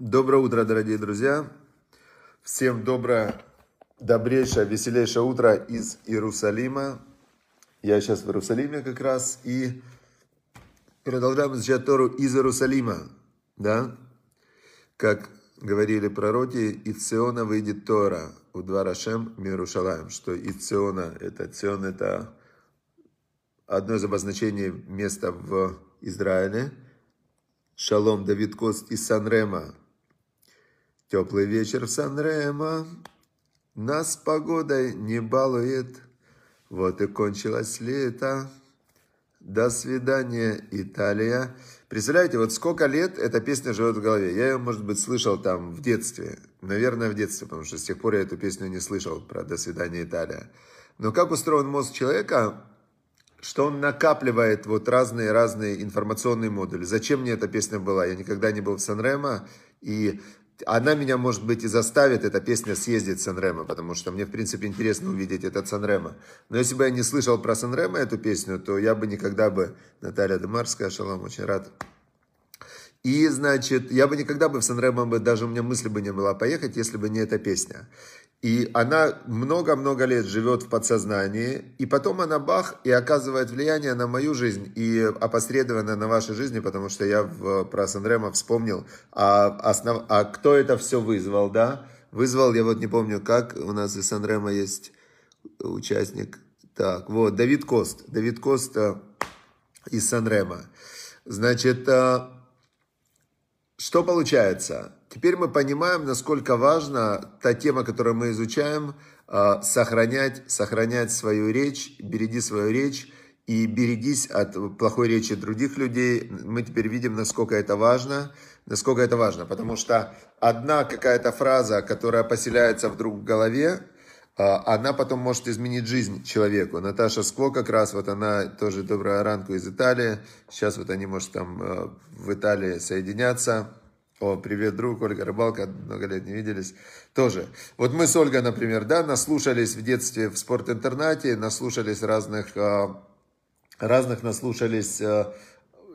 Доброе утро, дорогие друзья. Всем доброе, добрейшее, веселейшее утро из Иерусалима. Я сейчас в Иерусалиме как раз и продолжаем изучать Тору из Иерусалима. Да? Как говорили пророки, из Циона выйдет Тора, у два Рашем Мирушалаем, что из Циона, это Цион, это одно из обозначений места в Израиле. Шалом, Давид Кост из Санрема, Теплый вечер в Сан-Ремо нас погодой не балует. Вот и кончилось лето. До свидания, Италия. Представляете, вот сколько лет эта песня живет в голове. Я ее, может быть, слышал там в детстве. Наверное, в детстве, потому что с тех пор я эту песню не слышал про «До свидания, Италия». Но как устроен мозг человека, что он накапливает вот разные-разные информационные модули. Зачем мне эта песня была? Я никогда не был в Сан-Ремо, и она меня, может быть, и заставит, эта песня, съездить в Санремо, потому что мне, в принципе, интересно увидеть этот Санремо. Но если бы я не слышал про Санремо эту песню, то я бы никогда бы... Наталья Демарская, шалом, очень рад. И, значит, я бы никогда бы в Санремо бы, даже у меня мысли бы не было поехать, если бы не эта песня. И она много-много лет живет в подсознании, и потом она бах, и оказывает влияние на мою жизнь, и опосредованно на вашей жизни, потому что я в, про Санремо вспомнил, а, основ, а кто это все вызвал, да? Вызвал, я вот не помню, как, у нас из Санремо есть участник. Так, вот, Давид Кост, Давид Кост э, из Санремо. Значит, э, что получается? Теперь мы понимаем, насколько важна та тема, которую мы изучаем, а, сохранять, сохранять свою речь, береги свою речь и берегись от плохой речи других людей. Мы теперь видим, насколько это важно, насколько это важно, потому что одна какая-то фраза, которая поселяется вдруг в голове, а, она потом может изменить жизнь человеку. Наташа Скво как раз, вот она тоже добрая ранку из Италии. Сейчас вот они, может, там а, в Италии соединятся. О, привет, друг, Ольга Рыбалка, много лет не виделись. Тоже. Вот мы с Ольгой, например, да, наслушались в детстве в спортинтернате, наслушались разных, а, разных наслушались а,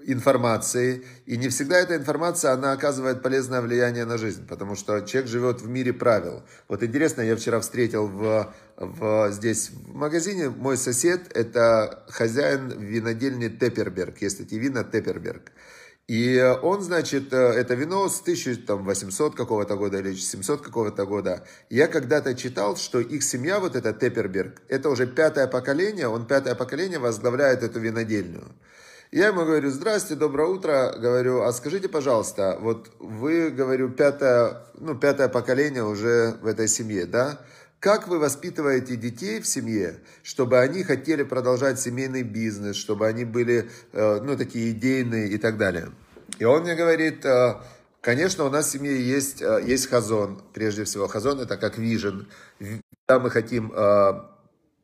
информации, и не всегда эта информация, она оказывает полезное влияние на жизнь, потому что человек живет в мире правил. Вот интересно, я вчера встретил в, в, здесь в магазине мой сосед, это хозяин винодельни Тепперберг, есть эти вина Тепперберг. И он, значит, э, это вино с 1800 какого-то года или 700 какого-то года. Я когда-то читал, что их семья, вот эта Тепперберг, это уже пятое поколение, он пятое поколение возглавляет эту винодельню. Я ему говорю, здрасте, доброе утро, говорю, а скажите, пожалуйста, вот вы, говорю, пятое, ну, пятое поколение уже в этой семье, да? Как вы воспитываете детей в семье, чтобы они хотели продолжать семейный бизнес, чтобы они были, э, ну, такие идейные и так далее. И он мне говорит, э, конечно, у нас в семье есть, э, есть хазон, прежде всего. Хазон это как вижен. Когда мы хотим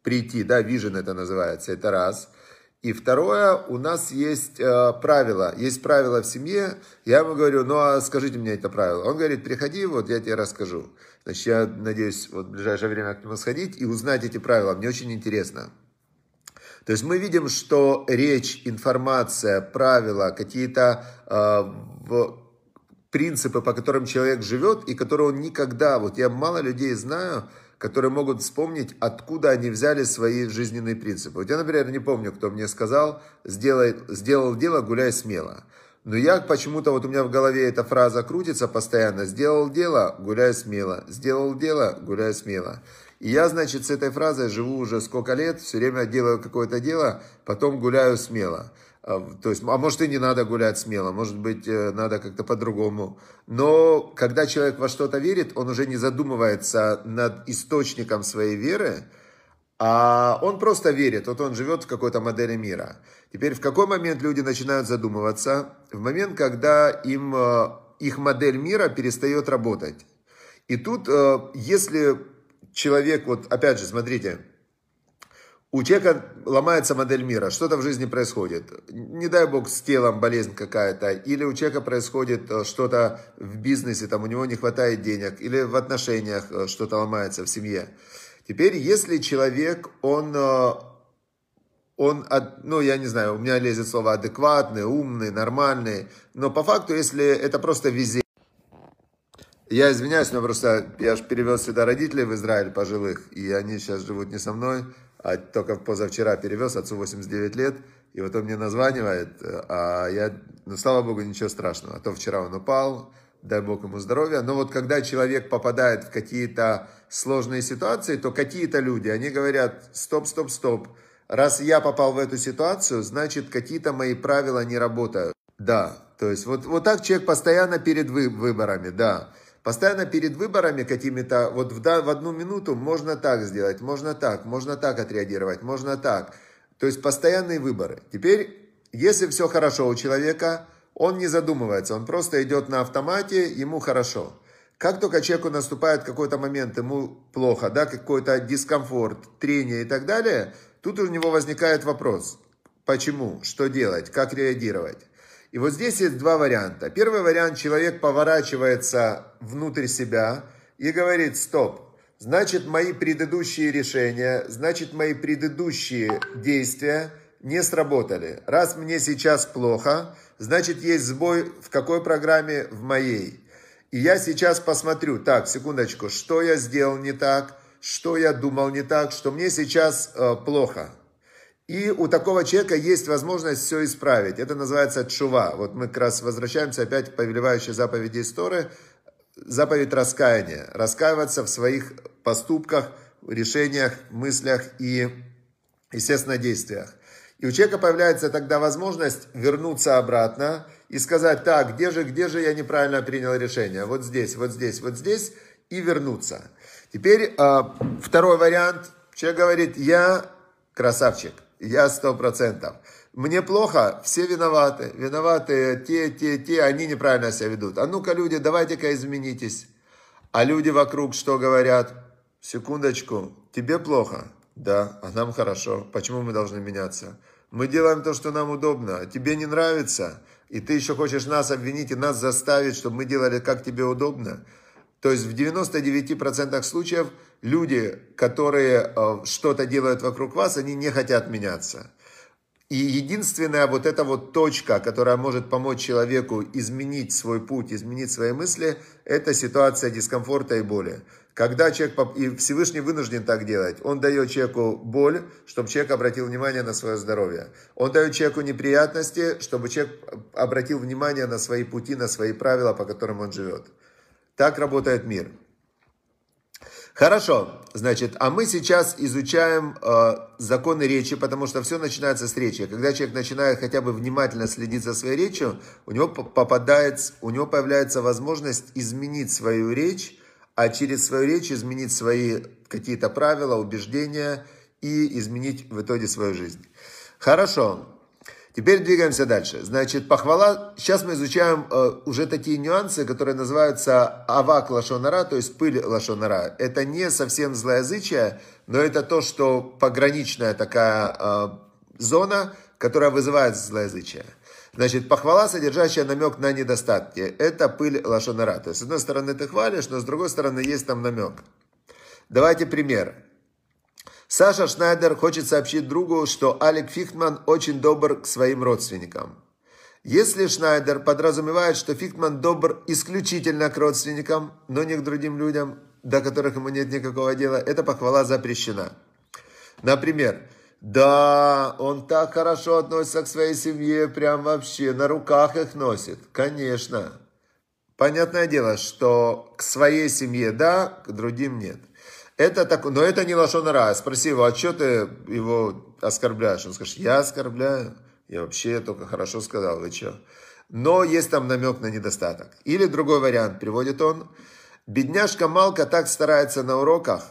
прийти, да, вижен это называется, это раз. И второе, у нас есть э, правило. Есть правило в семье. Я ему говорю, ну а скажите мне это правило. Он говорит, приходи, вот я тебе расскажу. Значит, я надеюсь вот в ближайшее время к нему сходить и узнать эти правила. Мне очень интересно. То есть мы видим, что речь, информация, правила, какие-то э, принципы, по которым человек живет, и которые он никогда, вот я мало людей знаю, которые могут вспомнить, откуда они взяли свои жизненные принципы. Вот я, например, не помню, кто мне сказал, сделай, сделал дело, гуляй смело. Но я почему-то, вот у меня в голове эта фраза крутится постоянно. Сделал дело, гуляй смело. Сделал дело, гуляй смело. И я, значит, с этой фразой живу уже сколько лет, все время делаю какое-то дело, потом гуляю смело. А, то есть, а может и не надо гулять смело, может быть, э, надо как-то по-другому. Но когда человек во что-то верит, он уже не задумывается над источником своей веры, а он просто верит, вот он живет в какой-то модели мира. Теперь в какой момент люди начинают задумываться? В момент, когда им э, их модель мира перестает работать. И тут, э, если человек, вот опять же, смотрите, у человека ломается модель мира, что-то в жизни происходит. Не дай бог с телом болезнь какая-то, или у человека происходит э, что-то в бизнесе, там у него не хватает денег, или в отношениях что-то ломается в семье. Теперь, если человек, он, э, он, ну, я не знаю, у меня лезет слово адекватный, умный, нормальный, но по факту, если это просто везение, Я извиняюсь, но просто я же перевез сюда родителей в Израиль пожилых, и они сейчас живут не со мной, а только позавчера перевез, отцу 89 лет, и вот он мне названивает, а я, ну, слава богу, ничего страшного, а то вчера он упал, дай бог ему здоровья, но вот когда человек попадает в какие-то сложные ситуации, то какие-то люди, они говорят, стоп, стоп, стоп, раз я попал в эту ситуацию, значит, какие-то мои правила не работают. Да, то есть вот, вот так человек постоянно перед вы, выборами, да. Постоянно перед выборами какими-то, вот в, в одну минуту можно так сделать, можно так, можно так отреагировать, можно так. То есть постоянные выборы. Теперь, если все хорошо у человека, он не задумывается, он просто идет на автомате, ему хорошо. Как только человеку наступает какой-то момент, ему плохо, да, какой-то дискомфорт, трение и так далее, тут у него возникает вопрос, почему, что делать, как реагировать. И вот здесь есть два варианта. Первый вариант, человек поворачивается внутрь себя и говорит, стоп, значит мои предыдущие решения, значит мои предыдущие действия не сработали. Раз мне сейчас плохо, значит есть сбой в какой программе? В моей. И я сейчас посмотрю, так, секундочку, что я сделал не так, что я думал не так, что мне сейчас э, плохо. И у такого человека есть возможность все исправить. Это называется чува. Вот мы как раз возвращаемся опять к повелевающей заповеди истории. Заповедь раскаяния. Раскаиваться в своих поступках, решениях, мыслях и, естественно, действиях. И у человека появляется тогда возможность вернуться обратно и сказать, так, где же, где же я неправильно принял решение? Вот здесь, вот здесь, вот здесь, и вернуться. Теперь э, второй вариант. Человек говорит, я красавчик. Я сто процентов. Мне плохо, все виноваты. Виноваты те, те, те, они неправильно себя ведут. А ну-ка, люди, давайте-ка изменитесь. А люди вокруг что говорят? Секундочку, тебе плохо? Да, а нам хорошо. Почему мы должны меняться? Мы делаем то, что нам удобно. А тебе не нравится, и ты еще хочешь нас обвинить и нас заставить, чтобы мы делали, как тебе удобно. То есть в 99% случаев люди, которые э, что-то делают вокруг вас, они не хотят меняться. И единственная вот эта вот точка, которая может помочь человеку изменить свой путь, изменить свои мысли, это ситуация дискомфорта и боли. Когда человек, и Всевышний вынужден так делать, он дает человеку боль, чтобы человек обратил внимание на свое здоровье. Он дает человеку неприятности, чтобы человек обратил внимание на свои пути, на свои правила, по которым он живет. Так работает мир. Хорошо, значит, а мы сейчас изучаем э, законы речи, потому что все начинается с речи. Когда человек начинает хотя бы внимательно следить за своей речью, у него попадает, у него появляется возможность изменить свою речь, а через свою речь изменить свои какие-то правила, убеждения и изменить в итоге свою жизнь. Хорошо, Теперь двигаемся дальше. Значит, похвала, сейчас мы изучаем э, уже такие нюансы, которые называются авак лашонара, то есть пыль лашонара. Это не совсем злоязычие, но это то, что пограничная такая э, зона, которая вызывает злоязычие. Значит, похвала, содержащая намек на недостатки, это пыль лашонара. То есть, с одной стороны ты хвалишь, но с другой стороны есть там намек. Давайте пример. Саша Шнайдер хочет сообщить другу, что Алек Фихтман очень добр к своим родственникам. Если Шнайдер подразумевает, что Фихтман добр исключительно к родственникам, но не к другим людям, до которых ему нет никакого дела, эта похвала запрещена. Например, да, он так хорошо относится к своей семье, прям вообще на руках их носит. Конечно. Понятное дело, что к своей семье да, к другим нет. Это так, но это не лошонара. Спроси его, а что ты его оскорбляешь? Он скажет, я оскорбляю. Я вообще только хорошо сказал, вы что? Но есть там намек на недостаток. Или другой вариант, приводит он. Бедняжка Малка так старается на уроках.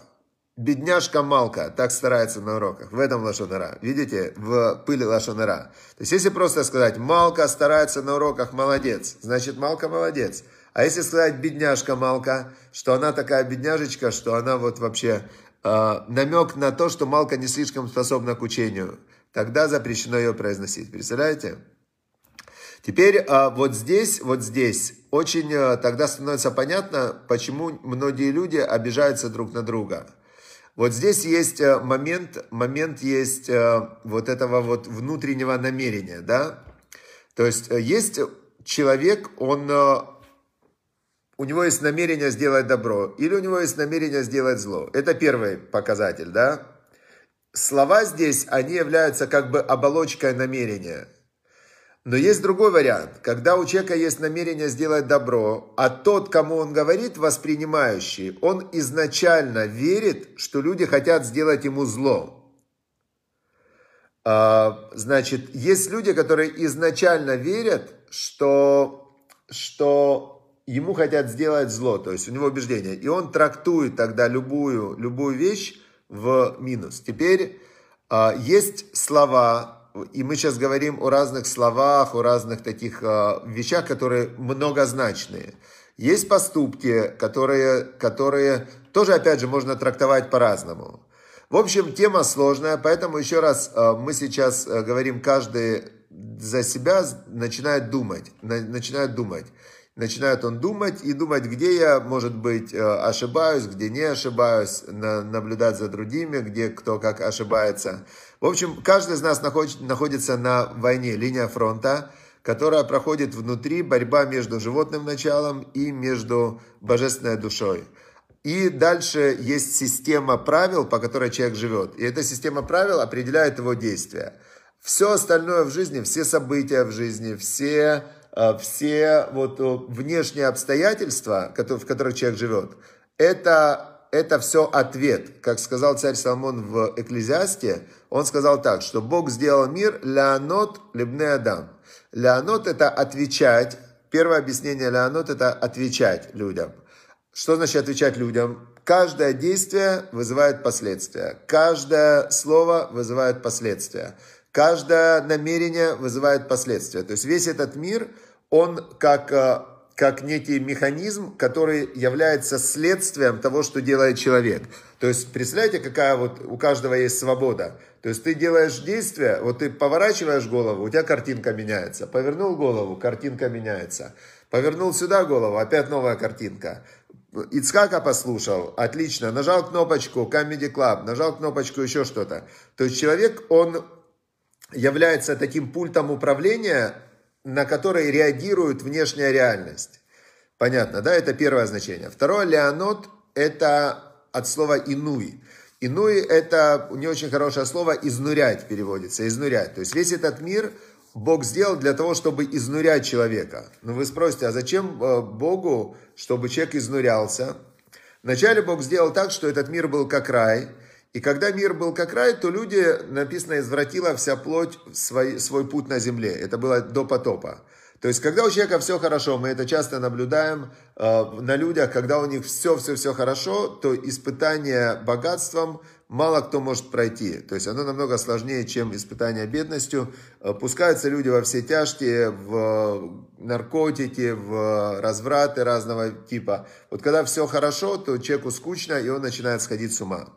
Бедняжка Малка так старается на уроках. В этом лошонара. Видите, в пыли лошонара. То есть, если просто сказать, Малка старается на уроках, молодец. Значит, Малка молодец. А если сказать бедняжка Малка, что она такая бедняжечка, что она вот вообще э, намек на то, что Малка не слишком способна к учению, тогда запрещено ее произносить. Представляете? Теперь э, вот здесь, вот здесь очень э, тогда становится понятно, почему многие люди обижаются друг на друга. Вот здесь есть момент, момент есть вот этого вот внутреннего намерения, да? То есть есть человек, он у него есть намерение сделать добро, или у него есть намерение сделать зло. Это первый показатель, да? Слова здесь, они являются как бы оболочкой намерения. Но есть другой вариант, когда у человека есть намерение сделать добро, а тот, кому он говорит, воспринимающий, он изначально верит, что люди хотят сделать ему зло. А, значит, есть люди, которые изначально верят, что, что ему хотят сделать зло, то есть у него убеждение. И он трактует тогда любую, любую вещь в минус. Теперь а, есть слова, и мы сейчас говорим о разных словах, о разных таких э, вещах, которые многозначные. Есть поступки, которые, которые тоже, опять же, можно трактовать по-разному. В общем, тема сложная, поэтому еще раз э, мы сейчас э, говорим, каждый за себя начинает думать, начинает думать. Начинает он думать и думать, где я, может быть, ошибаюсь, где не ошибаюсь, наблюдать за другими, где кто как ошибается. В общем, каждый из нас находится на войне, линия фронта, которая проходит внутри, борьба между животным началом и между божественной душой. И дальше есть система правил, по которой человек живет. И эта система правил определяет его действия. Все остальное в жизни, все события в жизни, все, э, все вот э, внешние обстоятельства, в которых человек живет, это это все ответ. Как сказал царь Соломон в Экклезиасте, он сказал так, что Бог сделал мир леонот лебне адам. Леонот это отвечать. Первое объяснение леонот это отвечать людям. Что значит отвечать людям? Каждое действие вызывает последствия. Каждое слово вызывает последствия. Каждое намерение вызывает последствия. То есть весь этот мир, он как э, как некий механизм, который является следствием того, что делает человек. То есть, представляете, какая вот у каждого есть свобода. То есть, ты делаешь действие, вот ты поворачиваешь голову, у тебя картинка меняется. Повернул голову, картинка меняется. Повернул сюда голову, опять новая картинка. Ицхака послушал, отлично, нажал кнопочку Comedy Club, нажал кнопочку еще что-то. То есть, человек, он является таким пультом управления на который реагирует внешняя реальность. Понятно, да? Это первое значение. Второе, леонот, это от слова инуй. Инуй – это не очень хорошее слово, изнурять переводится, изнурять. То есть весь этот мир Бог сделал для того, чтобы изнурять человека. Но вы спросите, а зачем э, Богу, чтобы человек изнурялся? Вначале Бог сделал так, что этот мир был как рай – и когда мир был как рай, то люди, написано, извратила вся плоть свой, свой путь на земле. Это было до потопа. То есть, когда у человека все хорошо, мы это часто наблюдаем э, на людях, когда у них все-все-все хорошо, то испытание богатством мало кто может пройти. То есть, оно намного сложнее, чем испытание бедностью. Э, пускаются люди во все тяжкие, в наркотики, в развраты разного типа. Вот когда все хорошо, то человеку скучно, и он начинает сходить с ума.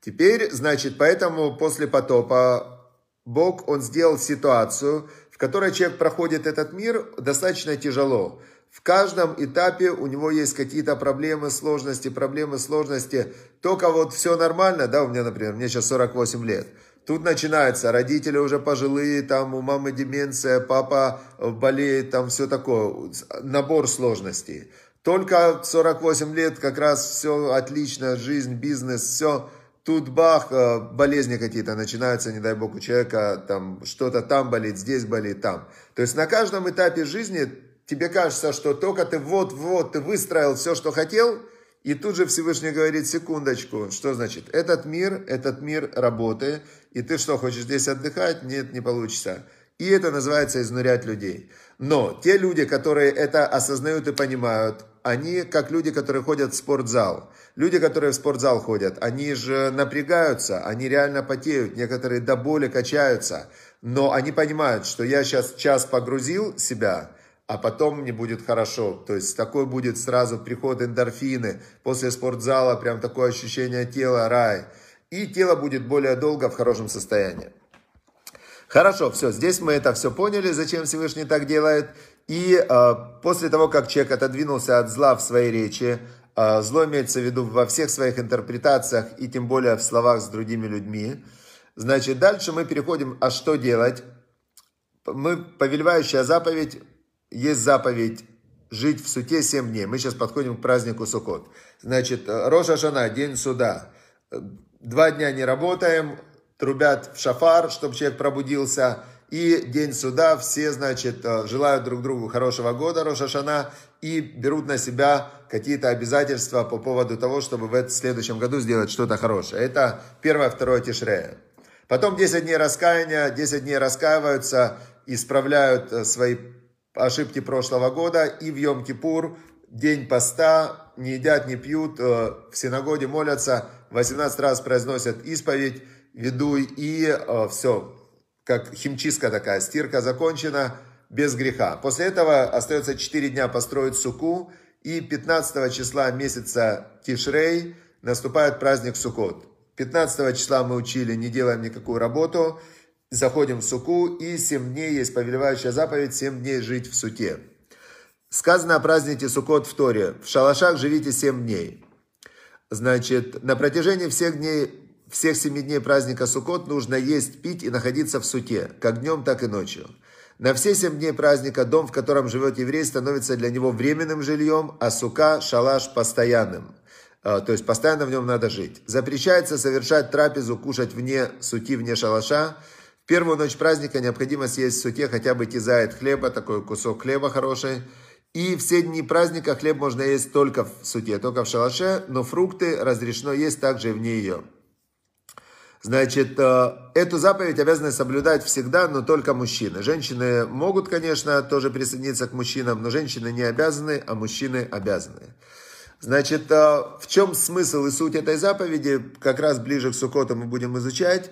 Теперь, значит, поэтому после потопа Бог, Он сделал ситуацию, в которой человек проходит этот мир достаточно тяжело. В каждом этапе у него есть какие-то проблемы, сложности, проблемы, сложности. Только вот все нормально, да, у меня, например, мне сейчас 48 лет. Тут начинается, родители уже пожилые, там у мамы деменция, папа болеет, там все такое, набор сложностей. Только 48 лет как раз все отлично, жизнь, бизнес, все Тут бах, э, болезни какие-то начинаются, не дай бог, у человека там что-то там болит, здесь болит, там. То есть на каждом этапе жизни тебе кажется, что только ты вот-вот, ты выстроил все, что хотел, и тут же Всевышний говорит, секундочку, что значит? Этот мир, этот мир работы, и ты что, хочешь здесь отдыхать? Нет, не получится. И это называется изнурять людей. Но те люди, которые это осознают и понимают, они как люди, которые ходят в спортзал. Люди, которые в спортзал ходят, они же напрягаются, они реально потеют, некоторые до боли качаются. Но они понимают, что я сейчас час погрузил себя, а потом мне будет хорошо. То есть такой будет сразу приход эндорфины, после спортзала прям такое ощущение тела, рай. И тело будет более долго в хорошем состоянии. Хорошо, все, здесь мы это все поняли, зачем Всевышний так делает. И э, после того, как человек отодвинулся от зла в своей речи, э, зло имеется в виду во всех своих интерпретациях и тем более в словах с другими людьми, значит, дальше мы переходим, а что делать? Мы, повелевающая заповедь, есть заповедь жить в суте 7 дней. Мы сейчас подходим к празднику Суккот. Значит, Роша Шана, день суда. Два дня не работаем, трубят в шафар, чтобы человек пробудился. И день суда, все, значит, желают друг другу хорошего года, Роша Шана, и берут на себя какие-то обязательства по поводу того, чтобы в следующем году сделать что-то хорошее. Это первое, второе Тишрея. Потом 10 дней раскаяния, 10 дней раскаиваются, исправляют э, свои ошибки прошлого года. И в Йом-Кипур, день поста, не едят, не пьют, э, в синагоге молятся, 18 раз произносят исповедь, ведуй, и э, все, как химчистка такая, стирка закончена, без греха. После этого остается 4 дня построить суку, и 15 числа месяца Тишрей наступает праздник Сукот. 15 числа мы учили, не делаем никакую работу, заходим в суку, и 7 дней есть повелевающая заповедь, 7 дней жить в суте. Сказано о празднике Сукот в Торе. В шалашах живите 7 дней. Значит, на протяжении всех дней, всех семи дней праздника Сукот нужно есть, пить и находиться в суте, как днем, так и ночью. На все семь дней праздника дом, в котором живет еврей, становится для него временным жильем, а сука, шалаш постоянным. А, то есть постоянно в нем надо жить. Запрещается совершать трапезу, кушать вне сути, вне шалаша. В первую ночь праздника необходимо съесть в суте хотя бы тизает хлеба, такой кусок хлеба хороший. И все дни праздника хлеб можно есть только в суте, только в шалаше, но фрукты разрешено есть также вне ее. Значит, э, эту заповедь обязаны соблюдать всегда, но только мужчины. Женщины могут, конечно, тоже присоединиться к мужчинам, но женщины не обязаны, а мужчины обязаны. Значит, э, в чем смысл и суть этой заповеди, как раз ближе к Сукоту мы будем изучать.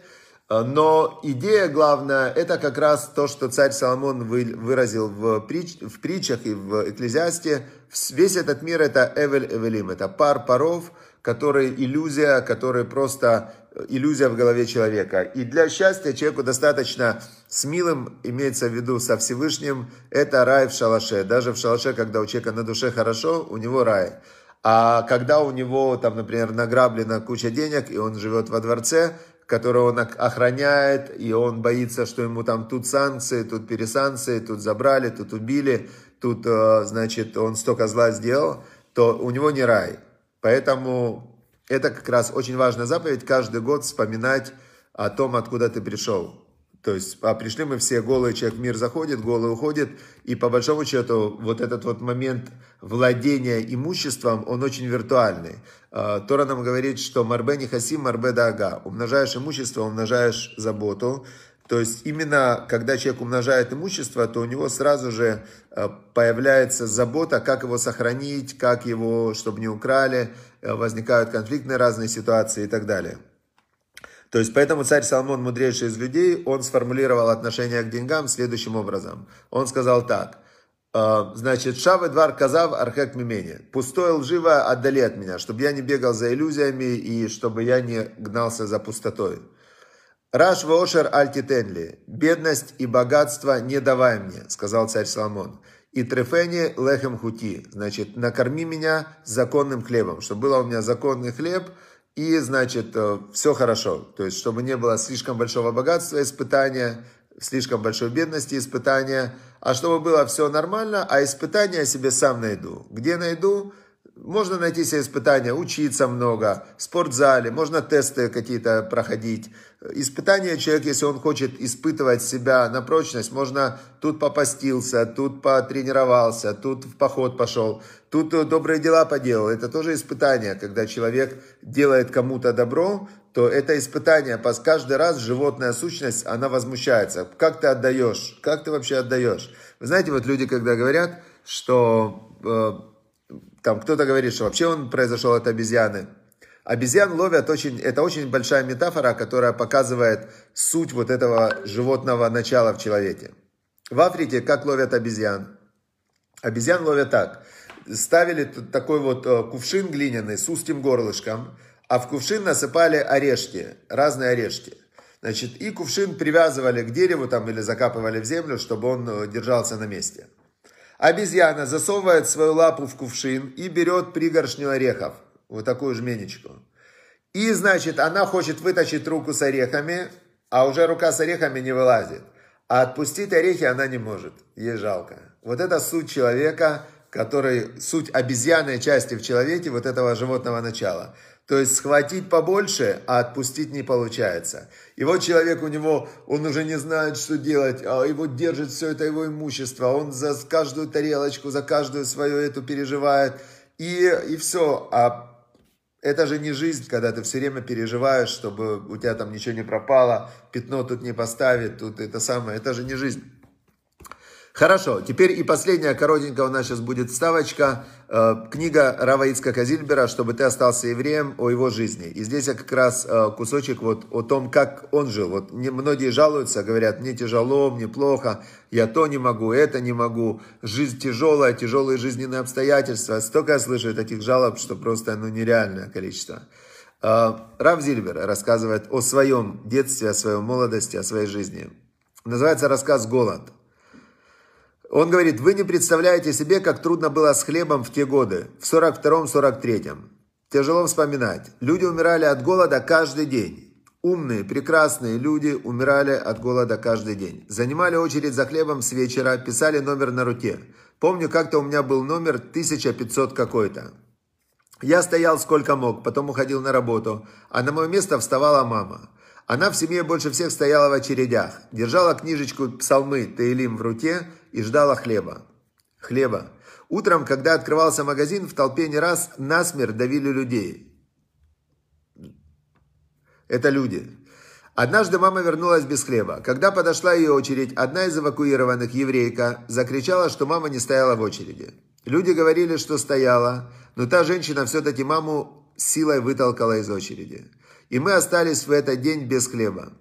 Э, но идея главная, это как раз то, что царь Соломон выразил в, притч, в притчах и в Экклезиасте. Весь этот мир это Эвель Эвелим, это пар паров, который иллюзия, который просто иллюзия в голове человека. И для счастья человеку достаточно с милым, имеется в виду со Всевышним, это рай в шалаше. Даже в шалаше, когда у человека на душе хорошо, у него рай. А когда у него, там, например, награблена куча денег, и он живет во дворце, которого он охраняет, и он боится, что ему там тут санкции, тут пересанкции, тут забрали, тут убили, тут, э, значит, он столько зла сделал, то у него не рай. Поэтому это как раз очень важная заповедь, каждый год вспоминать о том, откуда ты пришел. То есть, а пришли мы все голые, человек в мир заходит, голый уходит, и по большому счету вот этот вот момент владения имуществом, он очень виртуальный. А, Тора нам говорит, что марбе не хасим, марбе дага. Умножаешь имущество, умножаешь заботу. То есть именно когда человек умножает имущество, то у него сразу же а, появляется забота, как его сохранить, как его, чтобы не украли, возникают конфликтные разные ситуации и так далее. То есть, поэтому царь Соломон, мудрейший из людей, он сформулировал отношение к деньгам следующим образом. Он сказал так. «Э, значит, Шавы двар казав архек мимени. Пустое лживо отдали от меня, чтобы я не бегал за иллюзиями и чтобы я не гнался за пустотой. Раш воошер альтитенли. Бедность и богатство не давай мне, сказал царь Соломон. И трефени лехем хути. Значит, накорми меня законным хлебом, чтобы было у меня законный хлеб – и, значит, э, все хорошо. То есть, чтобы не было слишком большого богатства, испытания, слишком большой бедности, испытания, а чтобы было все нормально, а испытания я себе сам найду. Где найду? Можно найти себе испытания, учиться много, в спортзале, можно тесты какие-то проходить. Испытания человек, если он хочет испытывать себя на прочность, можно тут попастился, тут потренировался, тут в поход пошел, тут добрые дела поделал. Это тоже испытание, когда человек делает кому-то добро, то это испытание. Каждый раз животная сущность, она возмущается. Как ты отдаешь? Как ты вообще отдаешь? Вы знаете, вот люди, когда говорят, что э, там кто-то говорит, что вообще он произошел от обезьяны. Обезьян ловят очень, это очень большая метафора, которая показывает суть вот этого животного начала в человеке. В Африке как ловят обезьян? Обезьян ловят так. Ставили такой вот э, кувшин глиняный с узким горлышком, а в кувшин насыпали орешки, разные орешки. Значит, и кувшин привязывали к дереву там или закапывали в землю, чтобы он э, держался на месте. Обезьяна засовывает свою лапу в кувшин и берет пригоршню орехов. Вот такую жменечку. И, значит, она хочет вытащить руку с орехами, а уже рука с орехами не вылазит. А отпустить орехи она не может. Ей жалко. Вот это суть человека, который суть обезьянной части в человеке, вот этого животного начала. То есть схватить побольше, а отпустить не получается. И вот человек у него, он уже не знает, что делать, а его держит все это его имущество, он за каждую тарелочку, за каждую свою эту переживает, и, и все. А это же не жизнь, когда ты все время переживаешь, чтобы у тебя там ничего не пропало, пятно тут не поставить, тут это самое, это же не жизнь. Хорошо, теперь и последняя коротенькая у нас сейчас будет вставочка. Э, книга Рава Ицка Зильбера «Чтобы ты остался евреем» о его жизни. И здесь я как раз э, кусочек вот о том, как он жил. Вот многие жалуются, говорят, мне тяжело, мне плохо, я то не могу, это не могу, жизнь тяжелая, тяжелые жизненные обстоятельства. Столько я слышу таких жалоб, что просто ну, нереальное количество. Э, Рав Зильбер рассказывает о своем детстве, о своей молодости, о своей жизни. Называется рассказ «Голод». Он говорит, вы не представляете себе, как трудно было с хлебом в те годы, в 42-43. Тяжело вспоминать. Люди умирали от голода каждый день. Умные, прекрасные люди умирали от голода каждый день. Занимали очередь за хлебом с вечера, писали номер на руке. Помню, как-то у меня был номер 1500 какой-то. Я стоял сколько мог, потом уходил на работу, а на мое место вставала мама. Она в семье больше всех стояла в очередях, держала книжечку псалмы Таилим в руке и ждала хлеба. Хлеба. Утром, когда открывался магазин, в толпе не раз насмерть давили людей. Это люди. Однажды мама вернулась без хлеба. Когда подошла ее очередь, одна из эвакуированных, еврейка, закричала, что мама не стояла в очереди. Люди говорили, что стояла, но та женщина все-таки маму силой вытолкала из очереди и мы остались в этот день без хлеба.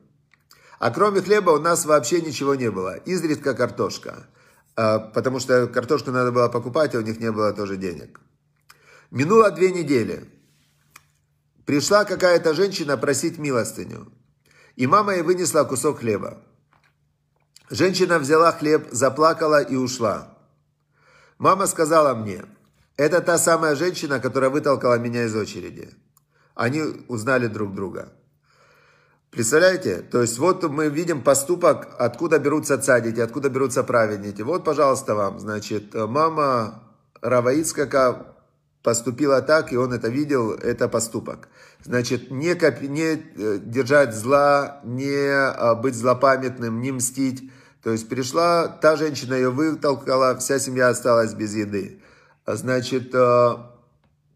А кроме хлеба у нас вообще ничего не было. Изредка картошка. А, потому что картошку надо было покупать, а у них не было тоже денег. Минуло две недели. Пришла какая-то женщина просить милостыню. И мама ей вынесла кусок хлеба. Женщина взяла хлеб, заплакала и ушла. Мама сказала мне, это та самая женщина, которая вытолкала меня из очереди они узнали друг друга. Представляете? То есть вот мы видим поступок, откуда берутся цадики, откуда берутся праведники. Вот, пожалуйста, вам, значит, мама Раваицкака поступила так, и он это видел, это поступок. Значит, не, копи, не э, держать зла, не а, быть злопамятным, не мстить. То есть пришла та женщина, ее вытолкала, вся семья осталась без еды. Значит, э,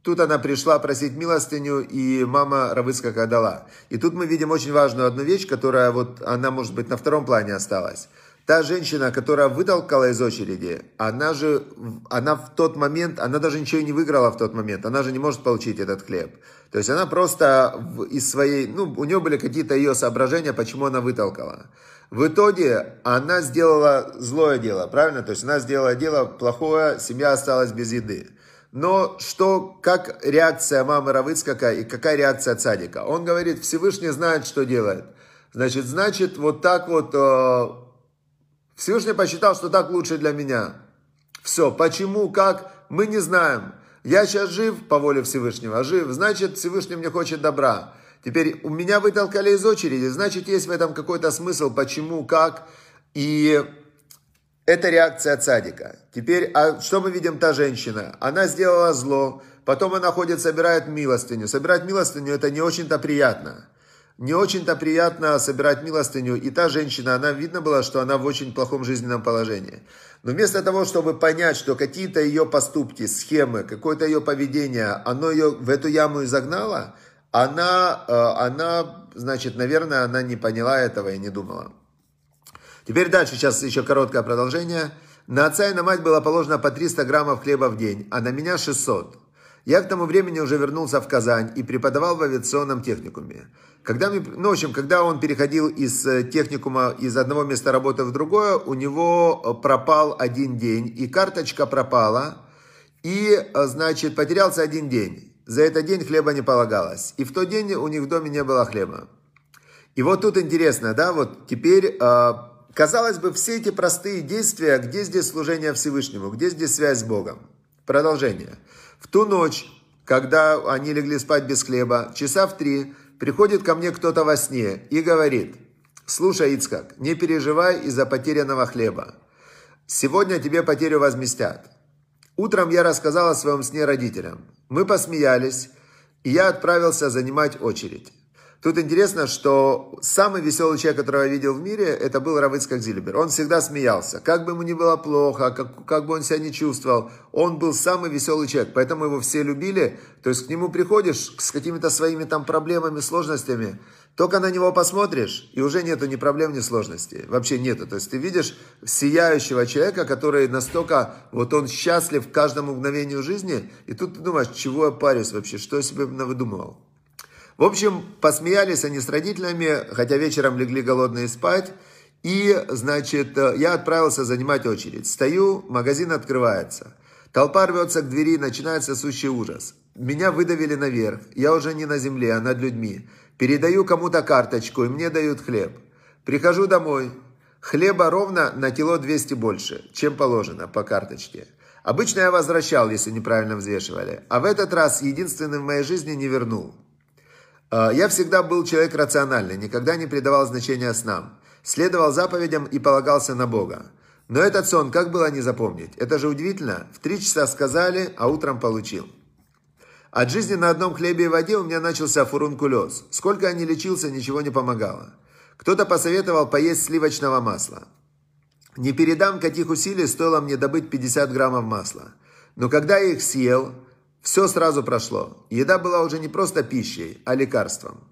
Тут она пришла просить милостыню, и мама Равыцкака дала. И тут мы видим очень важную одну вещь, которая вот, она может быть на втором плане осталась. Та женщина, которая вытолкала из очереди, она же, она в тот момент, она даже ничего не выиграла в тот момент, она же не может получить этот хлеб. То есть она просто из своей, ну, у нее были какие-то ее соображения, почему она вытолкала. В итоге она сделала злое дело, правильно? То есть она сделала дело плохое, семья осталась без еды. Но что, как реакция мамы Равыцкака и какая реакция цадика? Он говорит, Всевышний знает, что делает. Значит, значит, вот так вот, э, Всевышний посчитал, что так лучше для меня. Все, почему, как, мы не знаем. Я сейчас жив по воле Всевышнего, жив, значит, Всевышний мне хочет добра. Теперь у меня вытолкали из очереди, значит, есть в этом какой-то смысл, почему, как. И это реакция цадика. Теперь, а что мы видим та женщина? Она сделала зло, потом она ходит, собирает милостыню. Собирать милостыню это не очень-то приятно. Не очень-то приятно собирать милостыню. И та женщина, она видно было, что она в очень плохом жизненном положении. Но вместо того, чтобы понять, что какие-то ее поступки, схемы, какое-то ее поведение, оно ее в эту яму и загнало, она, э, она, значит, наверное, она не поняла этого и не думала. Теперь дальше, сейчас еще короткое продолжение. На отца и на мать было положено по 300 граммов хлеба в день, а на меня 600. Я к тому времени уже вернулся в Казань и преподавал в авиационном техникуме. Когда, мы, ну, в общем, когда он переходил из э, техникума, из одного места работы в другое, у него э, пропал один день, и карточка пропала, и, э, значит, потерялся один день. За этот день хлеба не полагалось. И в тот день у них в доме не было хлеба. И вот тут интересно, да, вот теперь Казалось бы, все эти простые действия, где здесь служение Всевышнему, где здесь связь с Богом? Продолжение. В ту ночь, когда они легли спать без хлеба, часа в три, приходит ко мне кто-то во сне и говорит, «Слушай, Ицкак, не переживай из-за потерянного хлеба. Сегодня тебе потерю возместят». Утром я рассказал о своем сне родителям. Мы посмеялись, и я отправился занимать очередь. Тут интересно, что самый веселый человек, которого я видел в мире, это был Равыцкак Зильбер. Он всегда смеялся. Как бы ему ни было плохо, как, как бы он себя не чувствовал, он был самый веселый человек. Поэтому его все любили. То есть к нему приходишь с какими-то своими там проблемами, сложностями, только на него посмотришь, и уже нету ни проблем, ни сложностей. Вообще нету. То есть ты видишь сияющего человека, который настолько, вот он счастлив в каждом мгновении жизни, и тут ты думаешь, чего я парюсь вообще, что я себе навыдумывал. В общем, посмеялись они с родителями, хотя вечером легли голодные спать. И, значит, я отправился занимать очередь. Стою, магазин открывается. Толпа рвется к двери, начинается сущий ужас. Меня выдавили наверх. Я уже не на земле, а над людьми. Передаю кому-то карточку, и мне дают хлеб. Прихожу домой. Хлеба ровно на кило 200 больше, чем положено по карточке. Обычно я возвращал, если неправильно взвешивали. А в этот раз единственный в моей жизни не вернул. А, я всегда был человек рациональный, никогда не придавал значения снам. Следовал заповедям и полагался на Бога. Но этот сон, как было не запомнить? Это же удивительно. В три часа сказали, а утром получил. От жизни на одном хлебе и воде у меня начался фурункулез. Сколько я не лечился, ничего не помогало. Кто-то посоветовал поесть сливочного масла. Не передам, каких усилий стоило мне добыть 50 граммов масла. Но когда я их съел, все сразу прошло. Еда была уже не просто пищей, а лекарством.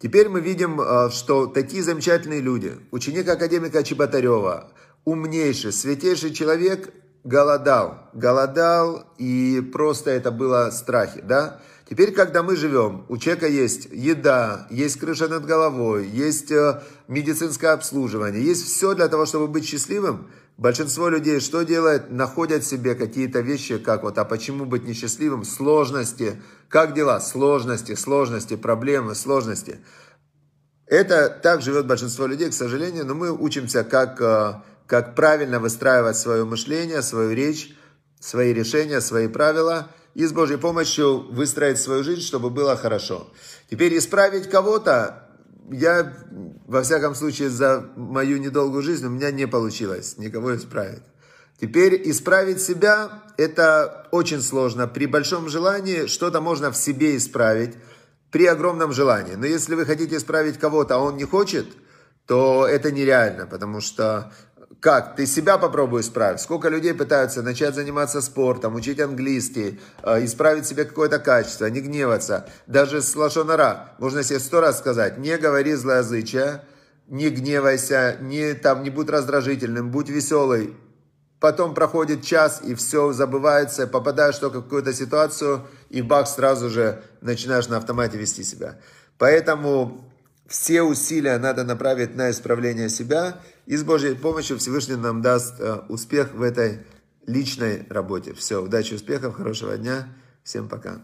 Теперь мы видим, э, что такие замечательные люди, ученик академика Чеботарева, умнейший, святейший человек, голодал. Голодал, и просто это было страхи, да? Теперь, когда мы живем, у человека есть еда, есть крыша над головой, есть э, медицинское обслуживание, есть все для того, чтобы быть счастливым, Большинство людей что делает? Находят себе какие-то вещи, как вот, а почему быть несчастливым? Сложности. Как дела? Сложности, сложности, проблемы, сложности. Это так живет большинство людей, к сожалению, но мы учимся, как, э, как правильно выстраивать свое мышление, свою речь, свои решения, свои правила и с Божьей помощью выстроить свою жизнь, чтобы было хорошо. Теперь исправить кого-то я, во всяком случае, за мою недолгую жизнь у меня не получилось никого исправить. Теперь исправить себя – это очень сложно. При большом желании что-то можно в себе исправить, при огромном желании. Но если вы хотите исправить кого-то, а он не хочет, то это нереально, потому что как? Ты себя попробуй исправить. Сколько людей пытаются начать заниматься спортом, учить английский, э, исправить себе какое-то качество, не гневаться. Даже с лошонара можно себе сто раз сказать, не говори злоязычие, не гневайся, не, там, не будь раздражительным, будь веселый. Потом проходит час, и все забывается, попадаешь только в какую-то ситуацию, и бах, сразу же начинаешь на автомате вести себя. Поэтому все усилия надо направить на исправление себя, и с Божьей помощью Всевышний нам даст э, успех в этой личной работе. Все, удачи, успехов, хорошего дня, всем пока.